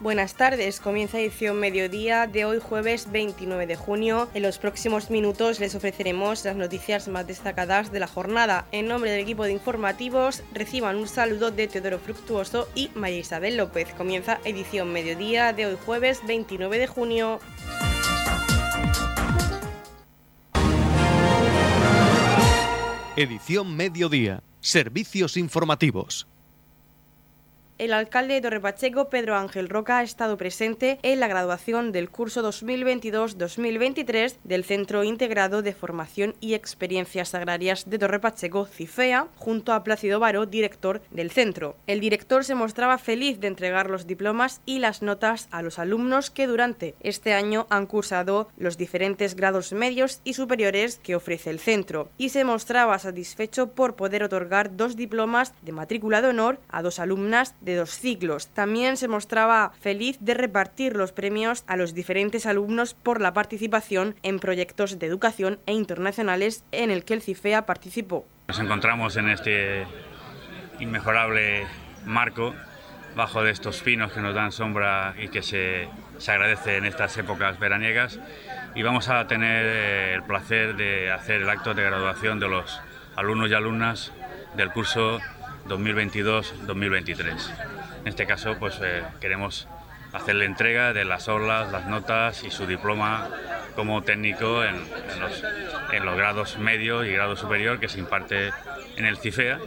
Buenas tardes, comienza edición mediodía de hoy jueves 29 de junio. En los próximos minutos les ofreceremos las noticias más destacadas de la jornada. En nombre del equipo de informativos reciban un saludo de Teodoro Fructuoso y María Isabel López. Comienza edición mediodía de hoy jueves 29 de junio. Edición mediodía. Servicios informativos. El alcalde de Torrepacheco, Pedro Ángel Roca, ha estado presente en la graduación del curso 2022-2023 del Centro Integrado de Formación y Experiencias Agrarias de Torrepacheco, CIFEA, junto a Plácido Varo, director del centro. El director se mostraba feliz de entregar los diplomas y las notas a los alumnos que durante este año han cursado los diferentes grados medios y superiores que ofrece el centro, y se mostraba satisfecho por poder otorgar dos diplomas de matrícula de honor a dos alumnas de dos ciclos. También se mostraba feliz de repartir los premios a los diferentes alumnos por la participación en proyectos de educación e internacionales en el que el CIFEA participó. Nos encontramos en este inmejorable marco bajo de estos pinos que nos dan sombra y que se, se agradece en estas épocas veraniegas y vamos a tener eh, el placer de hacer el acto de graduación de los alumnos y alumnas del curso 2022-2023. En este caso, pues eh, queremos hacer la entrega de las orlas, las notas y su diploma como técnico en, los, grados medio y grado superior que se imparte en el CIFEA.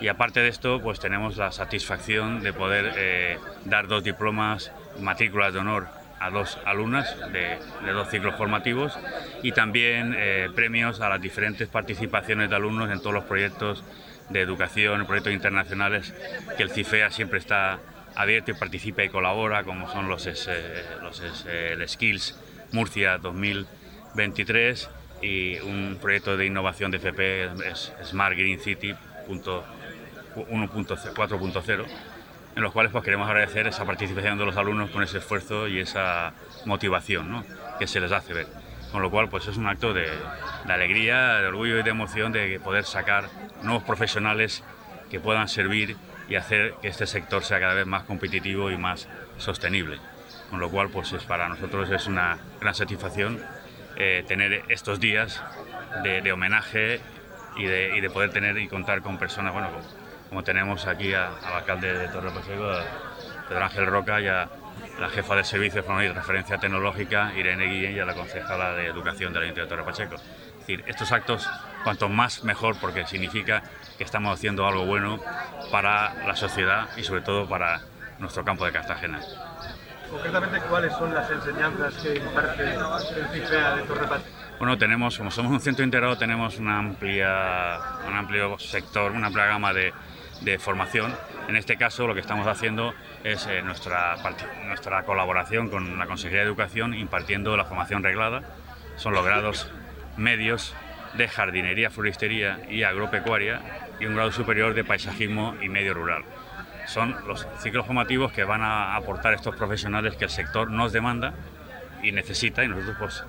Y aparte de esto, pues tenemos la satisfacción de poder eh, dar dos diplomas, matrículas de honor a dos alumnas de, dos ciclos formativos y también eh, premios a las diferentes participaciones de alumnos en todos los proyectos de educación, proyectos internacionales, que el CIFEA siempre está abierto y participa y colabora, como son los, los Skills Murcia 2023 y un proyecto de innovación de FP Smart Green City 4.0 en los cuales pues queremos agradecer esa participación de los alumnos con ese esfuerzo y esa motivación que se les hace ver. Con lo cual pues es un acto de, alegría, de orgullo y de emoción de poder sacar nuevos profesionales que puedan servir y hacer que este sector sea cada vez más competitivo y más sostenible. Con lo cual, pues es, para nosotros es una gran satisfacción eh, tener estos días de, homenaje y de, poder tener y contar con personas, bueno, como, tenemos aquí al alcalde de Torre Pacheco, Pedro Ángel Roca y a la jefa de servicios de referencia tecnológica, Irene Guillén, y a la concejala de Educación del Ayuntamiento de Torre Pacheco. Es decir, estos actos, cuanto más mejor, porque significa que estamos haciendo algo bueno para la sociedad y sobre todo para nuestro campo de Cartagena. Concretamente, ¿cuáles son las enseñanzas que imparte el CIFEA de Torre Bueno, tenemos, como somos un centro integrado, tenemos una amplia, un amplio sector, una amplia gama de, de formación. En este caso, lo que estamos haciendo es eh, nuestra, nuestra colaboración con la Consejería de Educación impartiendo la formación reglada. Son los grados medios de jardinería, floristería y agropecuaria y un grado superior de paisajismo y medio rural. Son los ciclos formativos que van a aportar estos profesionales que el sector nos demanda y necesita y nosotros pues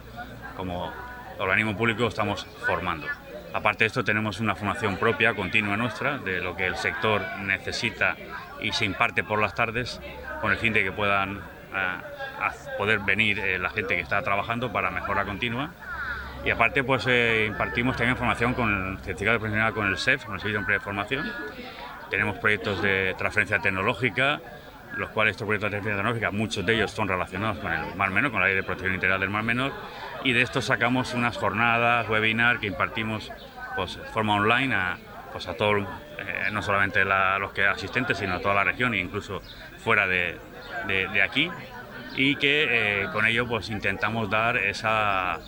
como organismo público estamos formando. Aparte de esto tenemos una formación propia, continua nuestra, de lo que el sector necesita y se imparte por las tardes con el fin de que puedan eh, poder venir eh, la gente que está trabajando para mejora continua y aparte, pues eh, impartimos también formación con el certificado profesional con el SEF, con el Servicio de Formación. Tenemos proyectos de transferencia tecnológica, los cuales estos proyectos de transferencia tecnológica, muchos de ellos son relacionados con el Mar Menor, con la ley de protección integral del Mar Menor, y de estos sacamos unas jornadas, webinar que impartimos pues, de forma online a, pues, a todos, eh, no solamente los que asistentes, sino a toda la región e incluso fuera de, de, aquí, y que eh, con ello pues intentamos dar esa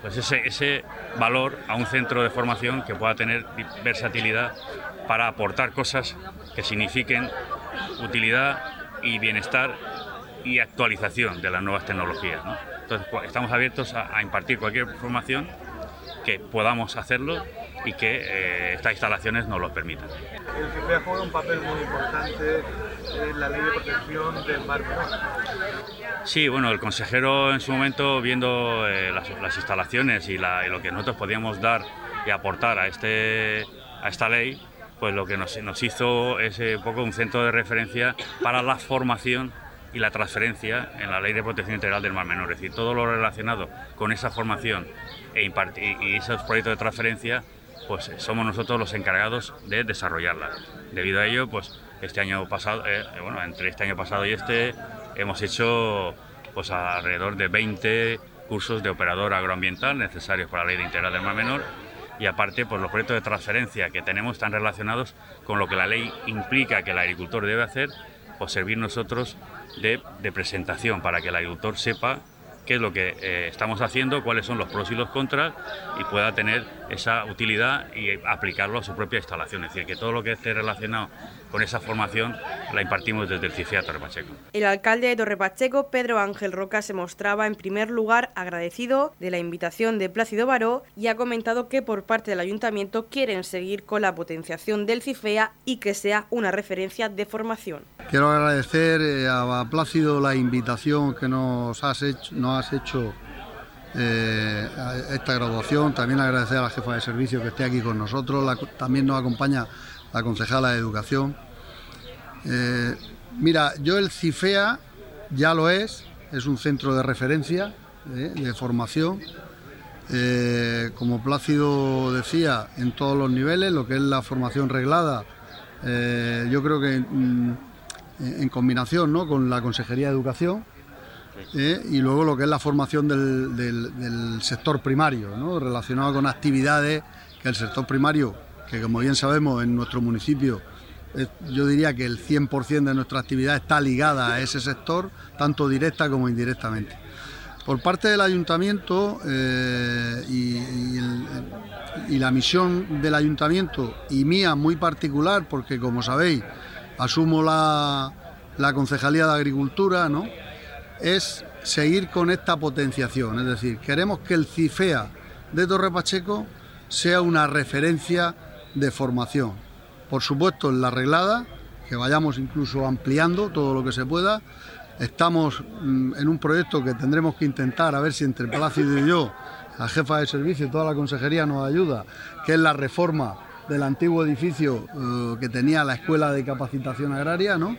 pues ese, ese valor a un centro de formación que pueda tener versatilidad para aportar cosas que signifiquen utilidad y bienestar y actualización de las nuevas tecnologías. Entonces, pues, estamos abiertos a, impartir cualquier formación que podamos hacerlo y que eh, estas instalaciones nos lo permitan. El CIFEA juega un papel muy importante en la ley de protección del mar Sí, bueno, el consejero en su momento, viendo eh, las, instalaciones y, lo que nosotros podíamos dar y aportar a, este, a esta ley, pues lo que nos, hizo es un poco un centro de referencia para la formación y la transferencia en la Ley de Protección Integral del Mar Menor. Es decir, todo lo relacionado con esa formación e y esos proyectos de transferencia, pues somos nosotros los encargados de desarrollarla. Debido a ello, pues este año pasado, eh, bueno, entre este año pasado y este, hemos hecho pues alrededor de 20 cursos de operador agroambiental necesarios para la Ley de Integral del Mar Menor y aparte pues los proyectos de transferencia que tenemos están relacionados con lo que la ley implica que el agricultor debe hacer, pues servir nosotros de, presentación para que el agricultor sepa qué es lo que eh, estamos haciendo, cuáles son los pros y los contras y pueda tener esa utilidad y aplicarlo a su propia instalación. Es decir, que todo lo que esté relacionado con esa formación la impartimos desde el CIFEA Torre Pacheco. El alcalde de Torre Pacheco, Pedro Ángel Roca, se mostraba en primer lugar agradecido de la invitación de Plácido Baró y ha comentado que por parte del ayuntamiento quieren seguir con la potenciación del CIFEA y que sea una referencia de formación. Quiero agradecer eh, a Plácido la invitación que nos has hecho, nos has hecho eh, esta graduación. También agradecer a la jefa de servicio que esté aquí con nosotros. también nos acompaña la concejala de Educación. Eh, mira, yo el CIFEA ya lo es, es un centro de referencia, de formación. como Plácido decía, en todos los niveles, lo que es la formación reglada, yo creo que en combinación con la Consejería de Educación ¿eh? y luego lo que es la formación del, sector primario, ¿no? relacionado con actividades que el sector primario, que como bien sabemos en nuestro municipio, yo diría que el 100% de nuestra actividad está ligada a ese sector, tanto directa como indirectamente. Por parte del ayuntamiento eh, y la misión del ayuntamiento y mía muy particular, porque como sabéis, asumo la, Concejalía de Agricultura, ¿no? Es seguir con esta potenciación. Es decir, queremos que el CIFEA de Torre Pacheco sea una referencia de formación. Por supuesto, en la arreglada, que vayamos incluso ampliando todo lo que se pueda. Estamos mm, en un proyecto que tendremos que intentar, a ver si entre Plácido y yo, la jefa de servicio y toda la consejería nos ayuda, que es la reforma del antiguo edificio eh, que tenía la Escuela de Capacitación Agraria, ¿no?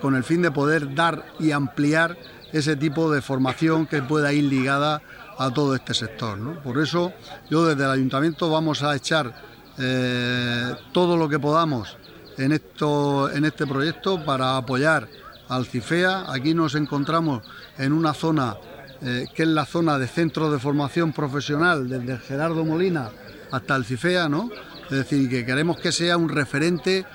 con el fin de poder dar y ampliar ese tipo de formación que pueda ir ligada a todo este sector. Por eso yo desde el ayuntamiento vamos a echar eh, todo lo que podamos en, esto, en este proyecto para apoyar al CIFEA. Aquí nos encontramos en una zona eh, que es la zona de centro de formación profesional desde Gerardo Molina hasta el CIFEA, ¿no? Es decir, que queremos que sea un referente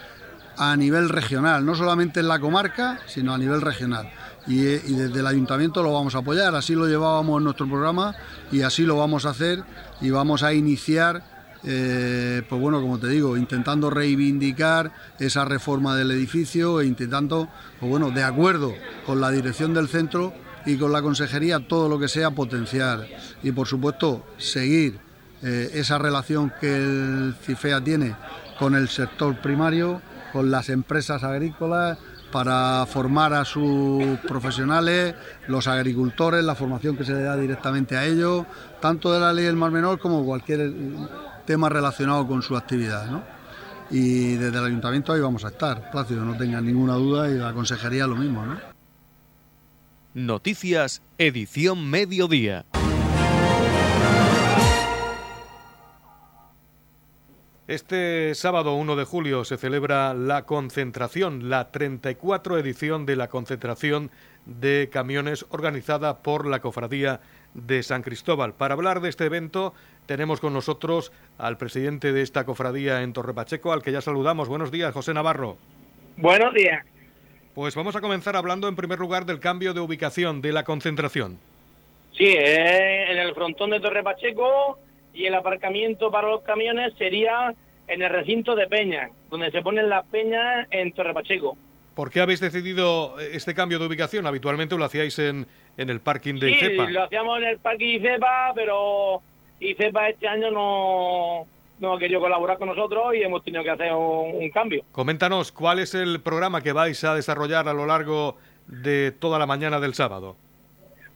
a nivel regional, no solamente en la comarca, sino a nivel regional. Y, desde el ayuntamiento lo vamos a apoyar, así lo llevábamos en nuestro programa y así lo vamos a hacer y vamos a iniciar, eh, pues bueno, como te digo, intentando reivindicar esa reforma del edificio e intentando, pues bueno, de acuerdo con la dirección del centro y con la consejería, todo lo que sea potenciar y por supuesto seguir eh, esa relación que el CIFEA tiene con el sector primario, con las empresas agrícolas, para formar a sus profesionales, los agricultores, la formación que se le da directamente a ellos, tanto de la ley del Mar Menor como cualquier tema relacionado con su actividad. Y desde el ayuntamiento ahí vamos a estar, Plácido, no tengan ninguna duda, y la consejería lo mismo. ¿no? Noticias, edición mediodía. Este sábado 1 de julio se celebra la concentración, la 34 edición de la concentración de camiones organizada por la Cofradía de San Cristóbal. Para hablar de este evento tenemos con nosotros al presidente de esta cofradía en Torre Pacheco, al que ya saludamos. Buenos días, José Navarro. Buenos días. Pues vamos a comenzar hablando en primer lugar del cambio de ubicación de la concentración. Sí, en el frontón de Torre Pacheco y el aparcamiento para los camiones sería en el recinto de Peña, donde se ponen las peñas en Torre Pacheco. ¿Por qué habéis decidido este cambio de ubicación? Habitualmente lo hacíais en, en el parking de sí, lo hacíamos en el parking ICEPA, pero ICEPA este año no, no ha querido colaborar con nosotros y hemos tenido que hacer un, cambio. Coméntanos, ¿cuál es el programa que vais a desarrollar a lo largo de toda la mañana del sábado?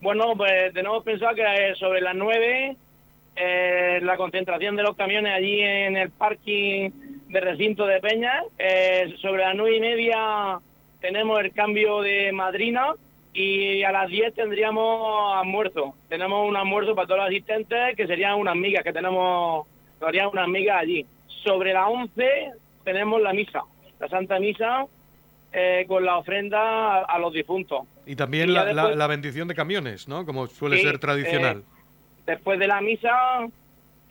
Bueno, pues tenemos pensado que sobre las nueve eh, la concentración de los camiones allí en el parking de recinto de Peña. Eh, sobre las nueve y media tenemos el cambio de madrina y a las 10 tendríamos almuerzo. Tenemos un almuerzo para todos los asistentes que serían unas migas que tenemos, que harían unas migas allí. Sobre las 11 tenemos la misa, la Santa Misa, eh, con la ofrenda a, los difuntos. Y también la, la, bendición de camiones, ¿no? Como suele ser tradicional. Eh, después de la misa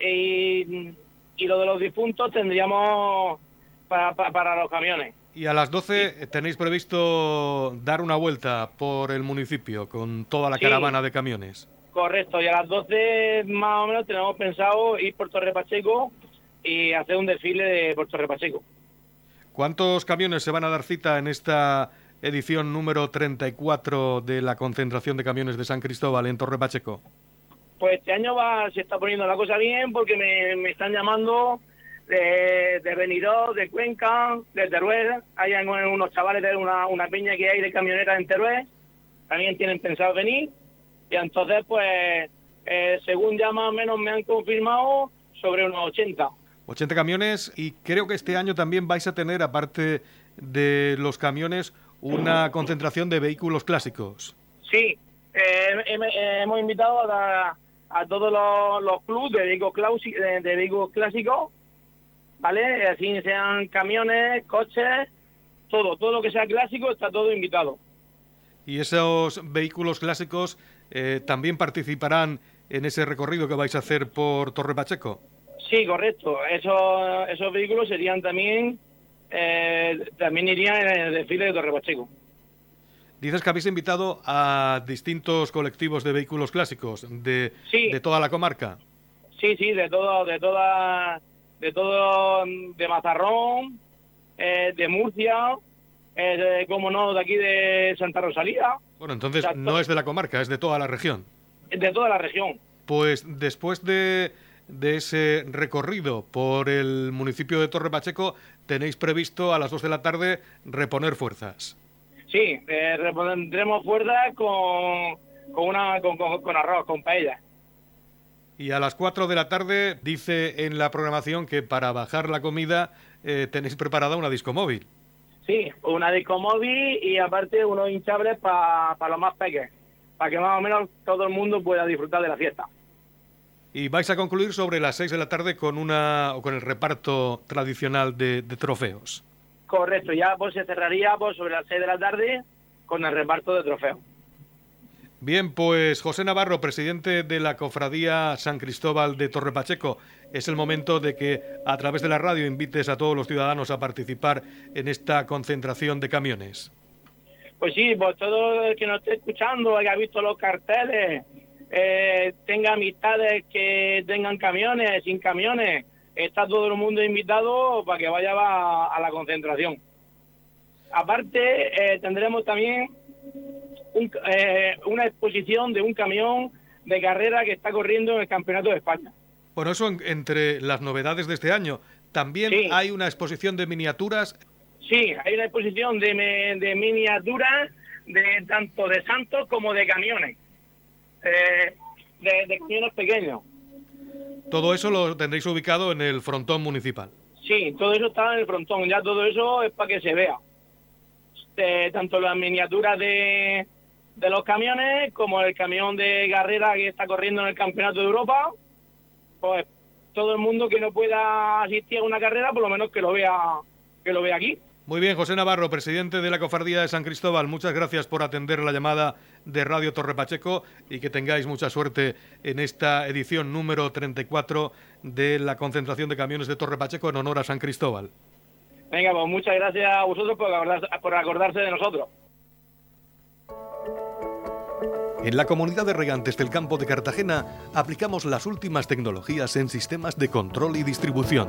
y, y, lo de los difuntos tendríamos para, para, los camiones. Y a las 12 tenéis previsto dar una vuelta por el municipio con toda la caravana de camiones. Correcto, y a las 12 más o menos tenemos pensado ir por Torre Pacheco y hacer un desfile de por Torre Pacheco. ¿Cuántos camiones se van a dar cita en esta edición número 34 de la concentración de camiones de San Cristóbal en Torre Pacheco? Pues este año va, se está poniendo la cosa bien porque me, están llamando de, de Benidorm, de Cuenca, de Teruel. Hay unos chavales de una, una piña que hay de camionetas en Teruel. También tienen pensado venir. Y entonces, pues, eh, según ya más o menos me han confirmado, sobre unos 80. 80 camiones y creo que este año también vais a tener, aparte de los camiones, una concentración de vehículos clásicos. Sí, eh, hemos invitado a, todos los, clubes de vehículos, de vehículos clásicos, ¿vale? Así sean camiones, coches, todo, todo lo que sea clásico está todo invitado. ¿Y esos vehículos clásicos eh, también participarán en ese recorrido que vais a hacer por Torre Pacheco? Sí, correcto. Esos, esos vehículos serían también, eh, también irían en el desfile de Torre Pacheco. Dices que habéis invitado a distintos colectivos de vehículos clásicos de, de toda la comarca. Sí, sí, de todo, de toda, de todo, de Mazarrón, eh, de Murcia, eh, como no, de aquí de Santa Rosalía. Bueno, entonces no es de la comarca, es de toda la región. De toda la región. Pues después de de ese recorrido por el municipio de Torre Pacheco, tenéis previsto a las 2 de la tarde reponer fuerzas. Sí, eh, repondremos fuerzas con, con, una, con, arroz, con paella. Y a las 4 de la tarde dice en la programación que para bajar la comida eh, tenéis preparada una disco móvil. Sí, una disco móvil y aparte unos hinchables para los más pequeños, para que más o menos todo el mundo pueda disfrutar de la fiesta. Y vais a concluir sobre las 6 de la tarde con una con el reparto tradicional de, trofeos. Correcto, ya pues se cerraría pues, sobre las 6 de la tarde con el reparto de trofeos. Bien, pues José Navarro, presidente de la Cofradía San Cristóbal de Torre Pacheco, es el momento de que a través de la radio invites a todos los ciudadanos a participar en esta concentración de camiones. Pues sí, pues todo el que nos esté escuchando, haya visto los carteles, eh, tenga amistades que tengan camiones, sin camiones, está todo el mundo invitado para que vaya a, la concentración. Aparte, eh, tendremos también eh, una exposición de un camión de carrera que está corriendo en el Campeonato de España. Bueno, eso entre las novedades de este año. También hay una exposición de miniaturas. Sí, hay una exposición de, de miniaturas de tanto de santos como de camiones de, camiones pequeños. Todo eso lo tendréis ubicado en el frontón municipal. Sí, todo eso está en el frontón, ya todo eso es para que se vea. tanto las miniaturas de, de los camiones como el camión de carrera que está corriendo en el Campeonato de Europa, pues todo el mundo que no pueda asistir a una carrera, por lo menos que lo vea, que lo vea aquí. Muy bien, José Navarro, presidente de la Cofardía de San Cristóbal, muchas gracias por atender la llamada de Radio Torre Pacheco y que tengáis mucha suerte en esta edición número 34 de la concentración de camiones de Torre Pacheco en honor a San Cristóbal. Venga, pues muchas gracias a vosotros por acordarse, por acordarse de nosotros. En la comunidad de regantes del campo de Cartagena aplicamos las últimas tecnologías en sistemas de control y distribución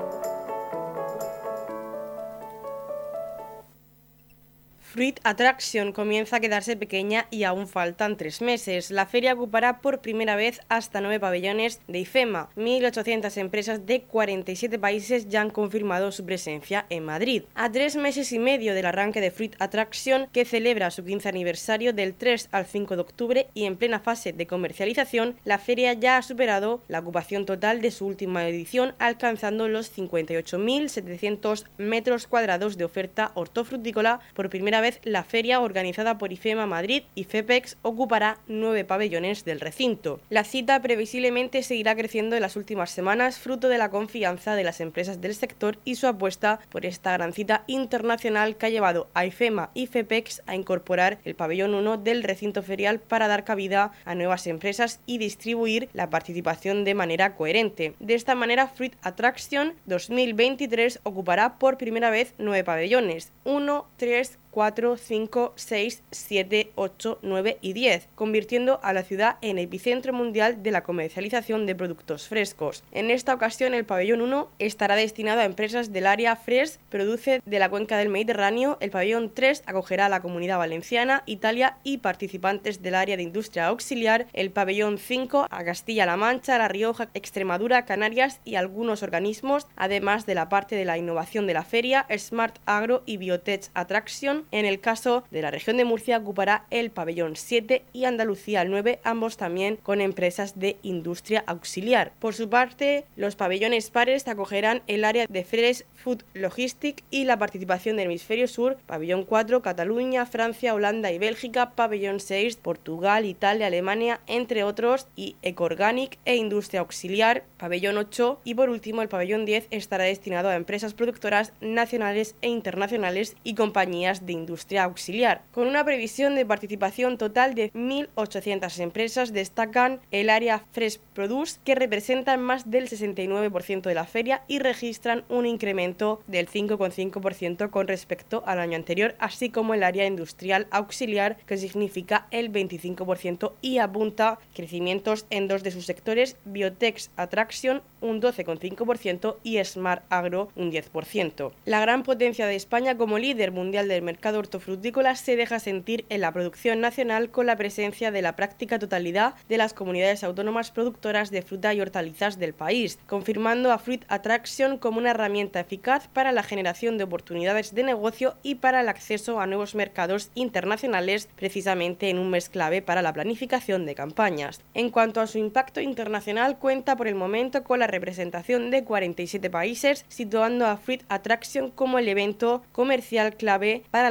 Fruit Attraction comienza a quedarse pequeña y aún faltan tres meses. La feria ocupará por primera vez hasta nueve pabellones de IFEMA. 1.800 empresas de 47 países ya han confirmado su presencia en Madrid. A tres meses y medio del arranque de Fruit Attraction, que celebra su 15 aniversario del 3 al 5 de octubre y en plena fase de comercialización, la feria ya ha superado la ocupación total de su última edición, alcanzando los 58.700 metros cuadrados de oferta hortofrutícola por primera vez la feria organizada por IFEMA Madrid y FEPEX ocupará nueve pabellones del recinto. La cita previsiblemente seguirá creciendo en las últimas semanas, fruto de la confianza de las empresas del sector y su apuesta por esta gran cita internacional que ha llevado a IFEMA y FEPEX a incorporar el pabellón 1 del recinto ferial para dar cabida a nuevas empresas y distribuir la participación de manera coherente. De esta manera, Fruit Attraction 2023 ocupará por primera vez nueve pabellones, 1, 3, 4, 5, 6, 7, 8, 9 y 10, convirtiendo a la ciudad en epicentro mundial de la comercialización de productos frescos. En esta ocasión, el pabellón 1 estará destinado a empresas del área Fresh, produce de la cuenca del Mediterráneo. El pabellón 3 acogerá a la comunidad valenciana, Italia y participantes del área de industria auxiliar. El pabellón 5 a Castilla-La Mancha, La Rioja, Extremadura, Canarias y algunos organismos, además de la parte de la innovación de la feria, Smart Agro y Biotech Attraction en el caso de la región de Murcia ocupará el pabellón 7 y Andalucía el 9, ambos también con empresas de industria auxiliar. Por su parte, los pabellones pares acogerán el área de Fresh Food Logistic y la participación del hemisferio sur, pabellón 4, Cataluña, Francia, Holanda y Bélgica, pabellón 6, Portugal, Italia, Alemania, entre otros, y Ecoorganic e Industria Auxiliar, pabellón 8 y por último el pabellón 10 estará destinado a empresas productoras nacionales e internacionales y compañías de industria auxiliar. Con una previsión de participación total de 1.800 empresas, destacan el área Fresh Produce, que representan más del 69% de la feria y registran un incremento del 5,5% con respecto al año anterior, así como el área industrial auxiliar, que significa el 25% y apunta crecimientos en dos de sus sectores, Biotex Attraction un 12,5% y Smart Agro un 10%. La gran potencia de España como líder mundial del mercado mercado hortofrutícola se deja sentir en la producción nacional con la presencia de la práctica totalidad de las comunidades autónomas productoras de fruta y hortalizas del país, confirmando a Fruit Attraction como una herramienta eficaz para la generación de oportunidades de negocio y para el acceso a nuevos mercados internacionales, precisamente en un mes clave para la planificación de campañas. En cuanto a su impacto internacional, cuenta por el momento con la representación de 47 países, situando a Fruit Attraction como el evento comercial clave para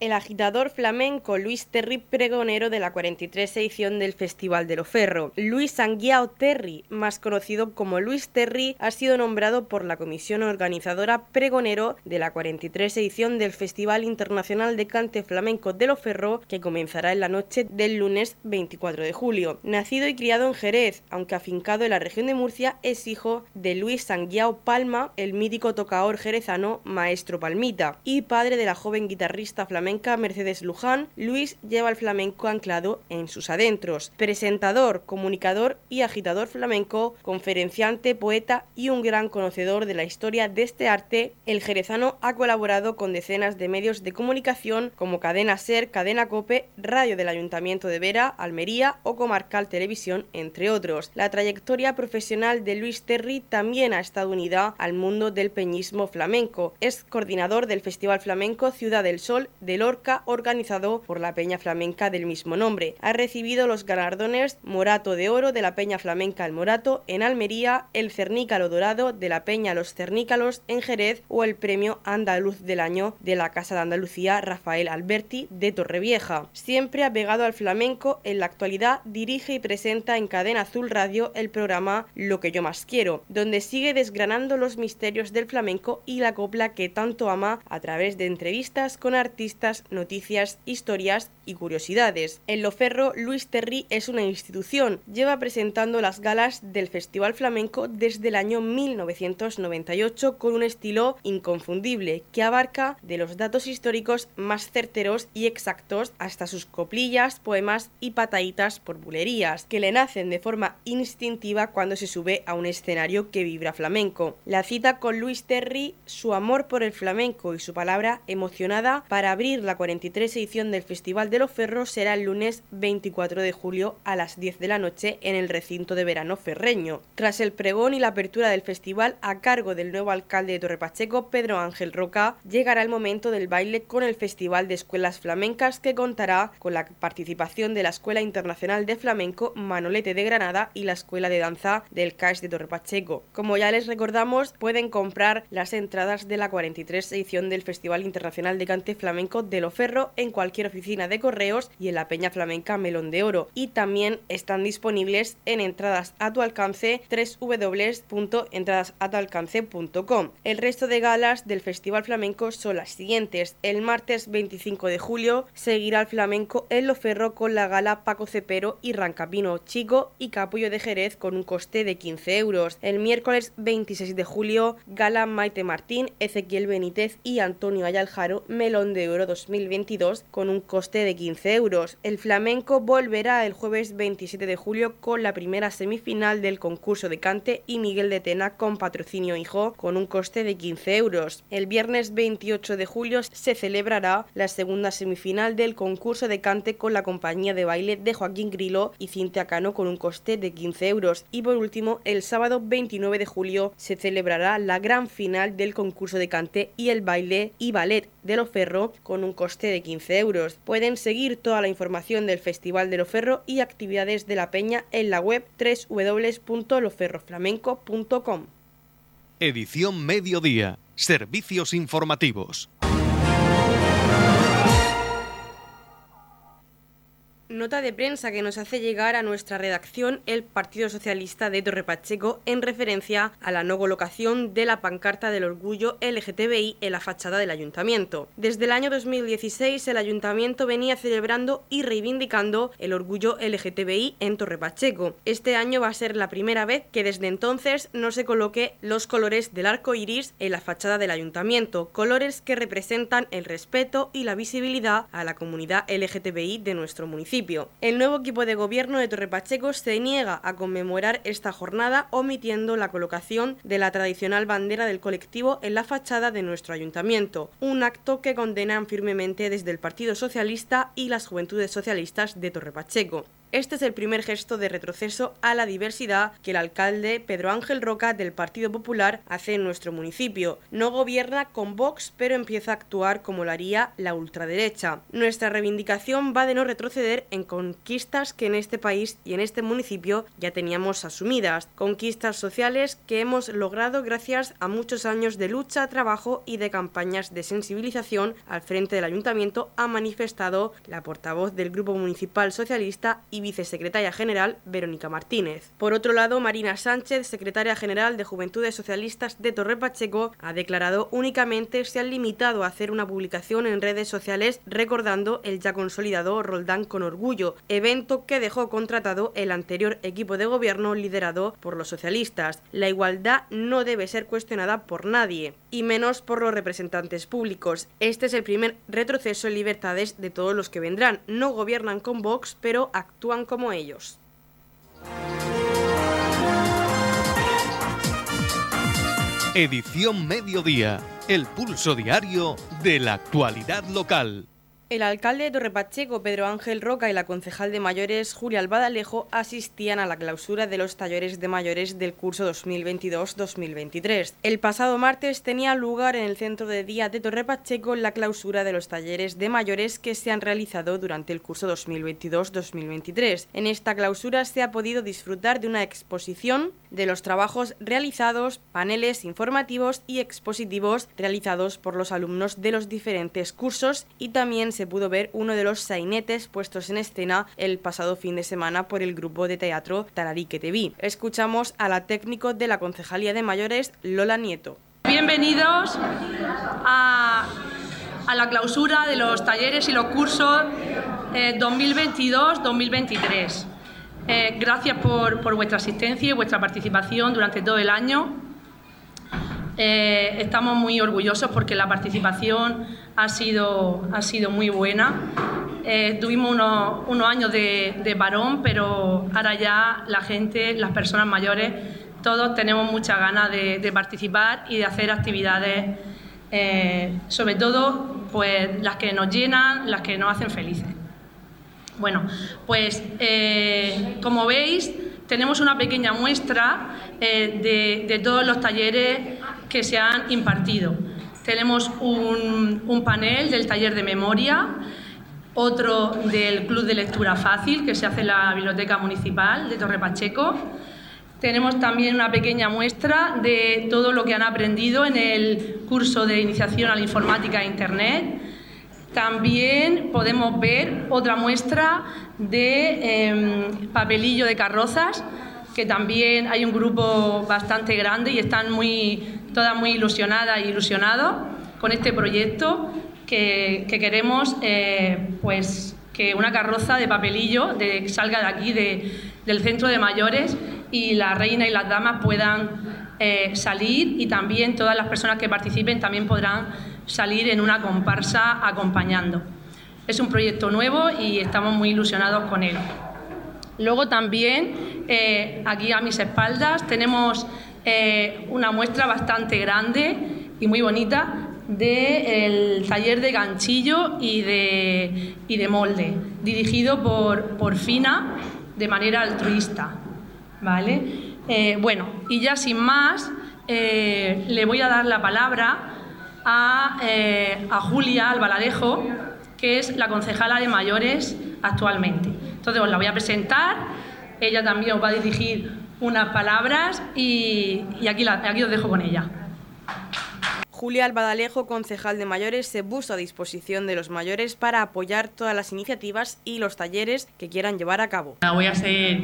el agitador flamenco Luis Terry, pregonero de la 43 edición del Festival de Loferro. Luis Anguiao Terry, más conocido como Luis Terry, ha sido nombrado por la comisión organizadora pregonero de la 43 edición del Festival Internacional de Cante Flamenco de Loferro, que comenzará en la noche del lunes 24 de julio. Nacido y criado en Jerez, aunque afincado en la región de Murcia, es hijo de Luis Anguiao Palma, el mítico tocador jerezano Maestro Palmita, y padre de la joven guitarrista flamenca Mercedes Luján, Luis lleva el flamenco anclado en sus adentros. Presentador, comunicador y agitador flamenco, conferenciante, poeta y un gran conocedor de la historia de este arte, el jerezano ha colaborado con decenas de medios de comunicación como Cadena Ser, Cadena Cope, Radio del Ayuntamiento de Vera, Almería o Comarcal Televisión, entre otros. La trayectoria profesional de Luis Terry también ha estado unida al mundo del peñismo flamenco. Es coordinador del Festival Flamenco Ciudad del Sol de Lorca, organizado por la Peña Flamenca del mismo nombre. Ha recibido los galardones Morato de Oro de la Peña Flamenca El Morato en Almería, el Cernícalo Dorado de la Peña Los Cernícalos en Jerez o el Premio Andaluz del Año de la Casa de Andalucía Rafael Alberti de Torrevieja. Siempre apegado al flamenco, en la actualidad dirige y presenta en Cadena Azul Radio el programa Lo que yo más quiero, donde sigue desgranando los misterios del flamenco y la copla que tanto ama a través de entrevistas con artistas noticias, historias y curiosidades. En Loferro, Luis Terry es una institución. Lleva presentando las galas del Festival Flamenco desde el año 1998 con un estilo inconfundible que abarca de los datos históricos más certeros y exactos hasta sus coplillas, poemas y pataditas por bulerías, que le nacen de forma instintiva cuando se sube a un escenario que vibra flamenco. La cita con Luis Terry, su amor por el flamenco y su palabra emocionada para abrir la 43 edición del Festival de los Ferros será el lunes 24 de julio a las 10 de la noche en el recinto de verano ferreño. Tras el pregón y la apertura del festival a cargo del nuevo alcalde de Torrepacheco, Pedro Ángel Roca, llegará el momento del baile con el Festival de Escuelas Flamencas que contará con la participación de la Escuela Internacional de Flamenco Manolete de Granada y la Escuela de Danza del CAES de Torrepacheco. Como ya les recordamos, pueden comprar las entradas de la 43 edición del Festival Internacional de Cante Flamenco de Loferro en cualquier oficina de correos y en la Peña Flamenca Melón de Oro. Y también están disponibles en entradas a tu alcance www.entradasatualcance.com. El resto de galas del Festival Flamenco son las siguientes. El martes 25 de julio seguirá el flamenco en Loferro con la gala Paco Cepero y Rancapino Chico y Capullo de Jerez con un coste de 15 euros. El miércoles 26 de julio, gala Maite Martín, Ezequiel Benítez y Antonio Ayaljaro Melón de Oro 2022 con un coste de 15 euros. El flamenco volverá el jueves 27 de julio con la primera semifinal del concurso de cante y Miguel de Tena con patrocinio hijo con un coste de 15 euros. El viernes 28 de julio se celebrará la segunda semifinal del concurso de cante con la compañía de baile de Joaquín Grilo y Cintia Cano con un coste de 15 euros. Y por último, el sábado 29 de julio se celebrará la gran final del concurso de cante y el baile y ballet de Loferro con un coste de 15 euros. Pueden seguir toda la información del Festival de Loferro y actividades de la Peña en la web www.loferroflamenco.com. Edición Mediodía. Servicios informativos. Nota de prensa que nos hace llegar a nuestra redacción el Partido Socialista de Torre Pacheco en referencia a la no colocación de la pancarta del orgullo LGTBI en la fachada del ayuntamiento. Desde el año 2016 el ayuntamiento venía celebrando y reivindicando el orgullo LGTBI en Torre Pacheco. Este año va a ser la primera vez que desde entonces no se coloque los colores del arco iris en la fachada del ayuntamiento, colores que representan el respeto y la visibilidad a la comunidad LGTBI de nuestro municipio. El nuevo equipo de gobierno de Torre Pacheco se niega a conmemorar esta jornada omitiendo la colocación de la tradicional bandera del colectivo en la fachada de nuestro ayuntamiento, un acto que condenan firmemente desde el Partido Socialista y las Juventudes Socialistas de Torre Pacheco. Este es el primer gesto de retroceso a la diversidad que el alcalde Pedro Ángel Roca del Partido Popular hace en nuestro municipio. No gobierna con Vox, pero empieza a actuar como lo haría la ultraderecha. Nuestra reivindicación va de no retroceder en conquistas que en este país y en este municipio ya teníamos asumidas. Conquistas sociales que hemos logrado gracias a muchos años de lucha, trabajo y de campañas de sensibilización al frente del ayuntamiento, ha manifestado la portavoz del Grupo Municipal Socialista y vicesecretaria general Verónica Martínez. Por otro lado, Marina Sánchez, secretaria general de Juventudes Socialistas de Torre Pacheco, ha declarado únicamente se han limitado a hacer una publicación en redes sociales recordando el ya consolidado Roldán con Orgullo, evento que dejó contratado el anterior equipo de gobierno liderado por los socialistas. La igualdad no debe ser cuestionada por nadie, y menos por los representantes públicos. Este es el primer retroceso en libertades de todos los que vendrán. No gobiernan con Vox, pero actúan como ellos. Edición Mediodía, el pulso diario de la actualidad local. El alcalde de Torrepacheco, Pedro Ángel Roca, y la concejal de mayores, Julia Albadalejo, asistían a la clausura de los talleres de mayores del curso 2022-2023. El pasado martes tenía lugar en el centro de día de Torrepacheco la clausura de los talleres de mayores que se han realizado durante el curso 2022-2023. En esta clausura se ha podido disfrutar de una exposición de los trabajos realizados, paneles informativos y expositivos realizados por los alumnos de los diferentes cursos y también se pudo ver uno de los sainetes puestos en escena el pasado fin de semana por el grupo de teatro Tararique TV. Escuchamos a la técnico de la Concejalía de Mayores, Lola Nieto. Bienvenidos a a la clausura de los talleres y los cursos 2022-2023. Eh, gracias por, vuestra asistencia y vuestra participación durante todo el año. Eh, estamos muy orgullosos porque la participación ha sido, ha sido muy buena. Eh, tuvimos unos, unos años de, de, varón, pero ahora ya la gente, las personas mayores, todos tenemos muchas ganas de, de participar y de hacer actividades, sobre todo pues, las que nos llenan, las que nos hacen felices. Bueno, pues eh, como veis, tenemos una pequeña muestra eh, de, todos los talleres que se han impartido. Tenemos un, panel del taller de memoria, otro del Club de Lectura Fácil que se hace en la Biblioteca Municipal de Torre Pacheco. Tenemos también una pequeña muestra de todo lo que han aprendido en el curso de iniciación a la informática e Internet también podemos ver otra muestra de em, papelillo de carrozas, que también hay un grupo bastante grande y están muy, todas muy ilusionadas e ilusionados con este proyecto que, queremos eh, pues, que una carroza de papelillo de, salga de aquí, del centro de mayores, y la reina y las damas puedan eh, salir y también todas las personas que participen también podrán salir en una comparsa acompañando. Es un proyecto nuevo y estamos muy ilusionados con él. Luego también, eh, aquí a mis espaldas, tenemos eh, una muestra bastante grande y muy bonita del taller de ganchillo y de, y de molde, dirigido por, por, Fina de manera altruista. ¿vale? Eh, bueno, y ya sin más, le voy a dar la palabra eh, a, Julia Albaladejo, que es la concejala de mayores actualmente. Entonces os la voy a presentar, ella también os va a dirigir unas palabras y, aquí, aquí os dejo con ella. Julia Albadalejo, concejal de mayores, se puso a disposición de los mayores para apoyar todas las iniciativas y los talleres que quieran llevar a cabo. Voy a ser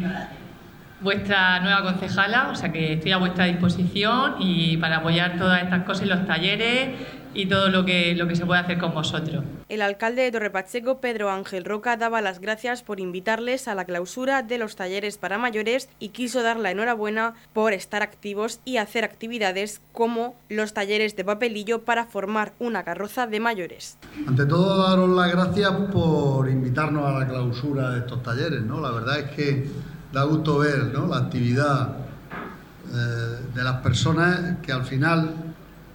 vuestra nueva concejala, o sea que estoy a vuestra disposición y para apoyar todas estas cosas y los talleres y todo lo que, lo que se puede hacer con vosotros. El alcalde de Torrepacheco, Pedro Ángel Roca, daba las gracias por invitarles a la clausura de los talleres para mayores y quiso dar la enhorabuena por estar activos y hacer actividades como los talleres de papelillo para formar una carroza de mayores. Ante todo, daros las gracias por invitarnos a la clausura de estos talleres. ¿no? La verdad es que da gusto ver ¿no? la actividad eh, de las personas que al final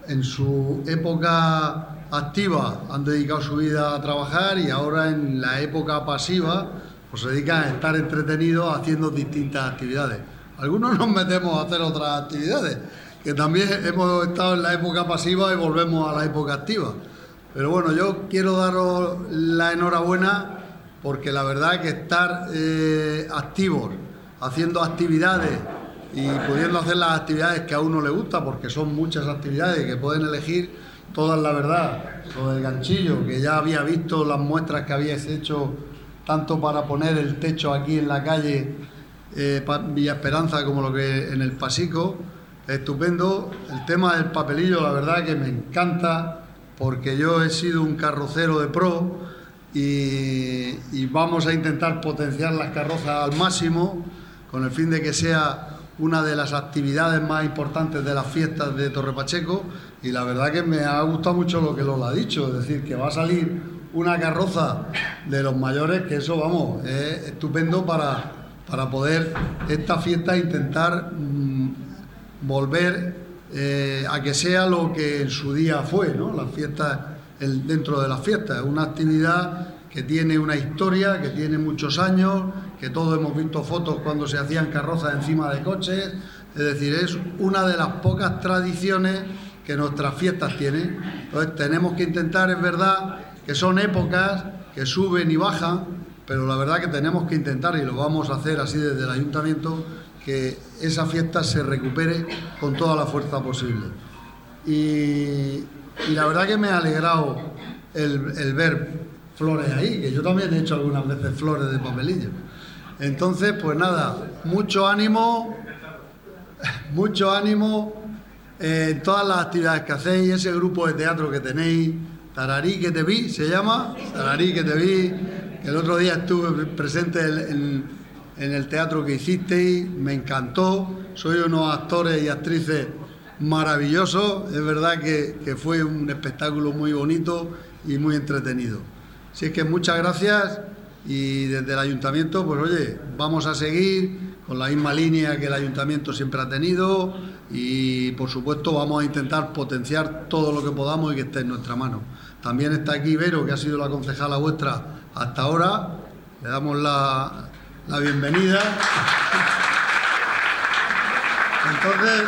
en su época activa han dedicado su vida a trabajar y ahora en la época pasiva pues se dedican a estar entretenidos haciendo distintas actividades. Algunos nos metemos a hacer otras actividades, que también hemos estado en la época pasiva y volvemos a la época activa. Pero bueno, yo quiero daros la enhorabuena porque la verdad que estar eh, activos, haciendo actividades y pudiendo hacer las actividades que a uno le gusta, porque son muchas actividades que pueden elegir todas la verdad. Lo del ganchillo, que ya había visto las muestras que habíais hecho, tanto para poner el techo aquí en la calle eh, Villa Esperanza como lo que en el Pasico. Estupendo. El tema del papelillo, la verdad que me encanta, porque yo he sido un carrocero de pro y, vamos a intentar potenciar las carrozas al máximo con el fin de que sea una de las actividades más importantes de las fiestas de Torre Pacheco y la verdad que me ha gustado mucho lo que Lola ha dicho, es decir, que va a salir una carroza de los mayores, que eso, vamos, es estupendo para, para poder esta fiesta intentar mm, volver eh, a que sea lo que en su día fue, ¿no? Las fiestas, el, dentro de las fiestas, una actividad que tiene una historia, que tiene muchos años, que todos hemos visto fotos cuando se hacían carrozas encima de coches, es decir, es una de las pocas tradiciones que nuestras fiestas tienen. Entonces tenemos que intentar, es verdad, que son épocas que suben y bajan, pero la verdad que tenemos que intentar, y lo vamos a hacer así desde el ayuntamiento, que esa fiesta se recupere con toda la fuerza posible. Y, la verdad que me ha alegrado el, el ver flores ahí, que yo también he hecho algunas veces flores de papelillo. Entonces, pues nada, mucho ánimo, mucho ánimo en todas las actividades que hacéis, ese grupo de teatro que tenéis, Tararí que te vi, se llama, Tararí que te vi, el otro día estuve presente en, el teatro que hicisteis, me encantó, soy unos actores y actrices maravillosos, es verdad que, que fue un espectáculo muy bonito y muy entretenido. Así es que muchas gracias y desde el ayuntamiento, pues oye, vamos a seguir con la misma línea que el ayuntamiento siempre ha tenido y por supuesto vamos a intentar potenciar todo lo que podamos y que esté en nuestra mano. También está aquí Vero, que ha sido la concejala vuestra hasta ahora. Le damos la, la bienvenida. Entonces,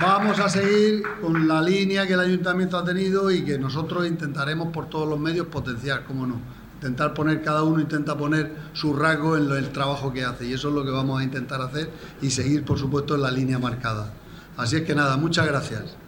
vamos a seguir con la línea que el ayuntamiento ha tenido y que nosotros intentaremos por todos los medios potenciar, cómo no. Intentar poner, cada uno intenta poner su rasgo en el trabajo que hace y eso es lo que vamos a intentar hacer y seguir, por supuesto, en la línea marcada. Así es que nada, muchas gracias.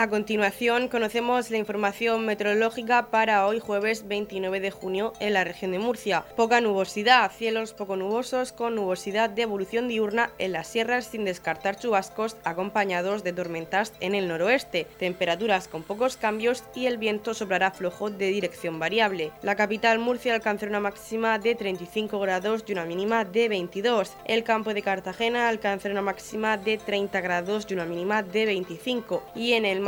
A continuación conocemos la información meteorológica para hoy jueves 29 de junio en la región de Murcia. Poca nubosidad, cielos poco nubosos con nubosidad de evolución diurna en las sierras sin descartar chubascos acompañados de tormentas en el noroeste, temperaturas con pocos cambios y el viento soplará flojo de dirección variable. La capital Murcia alcanzará una máxima de 35 grados y una mínima de 22. El campo de Cartagena alcanzará una máxima de 30 grados y una mínima de 25. Y en el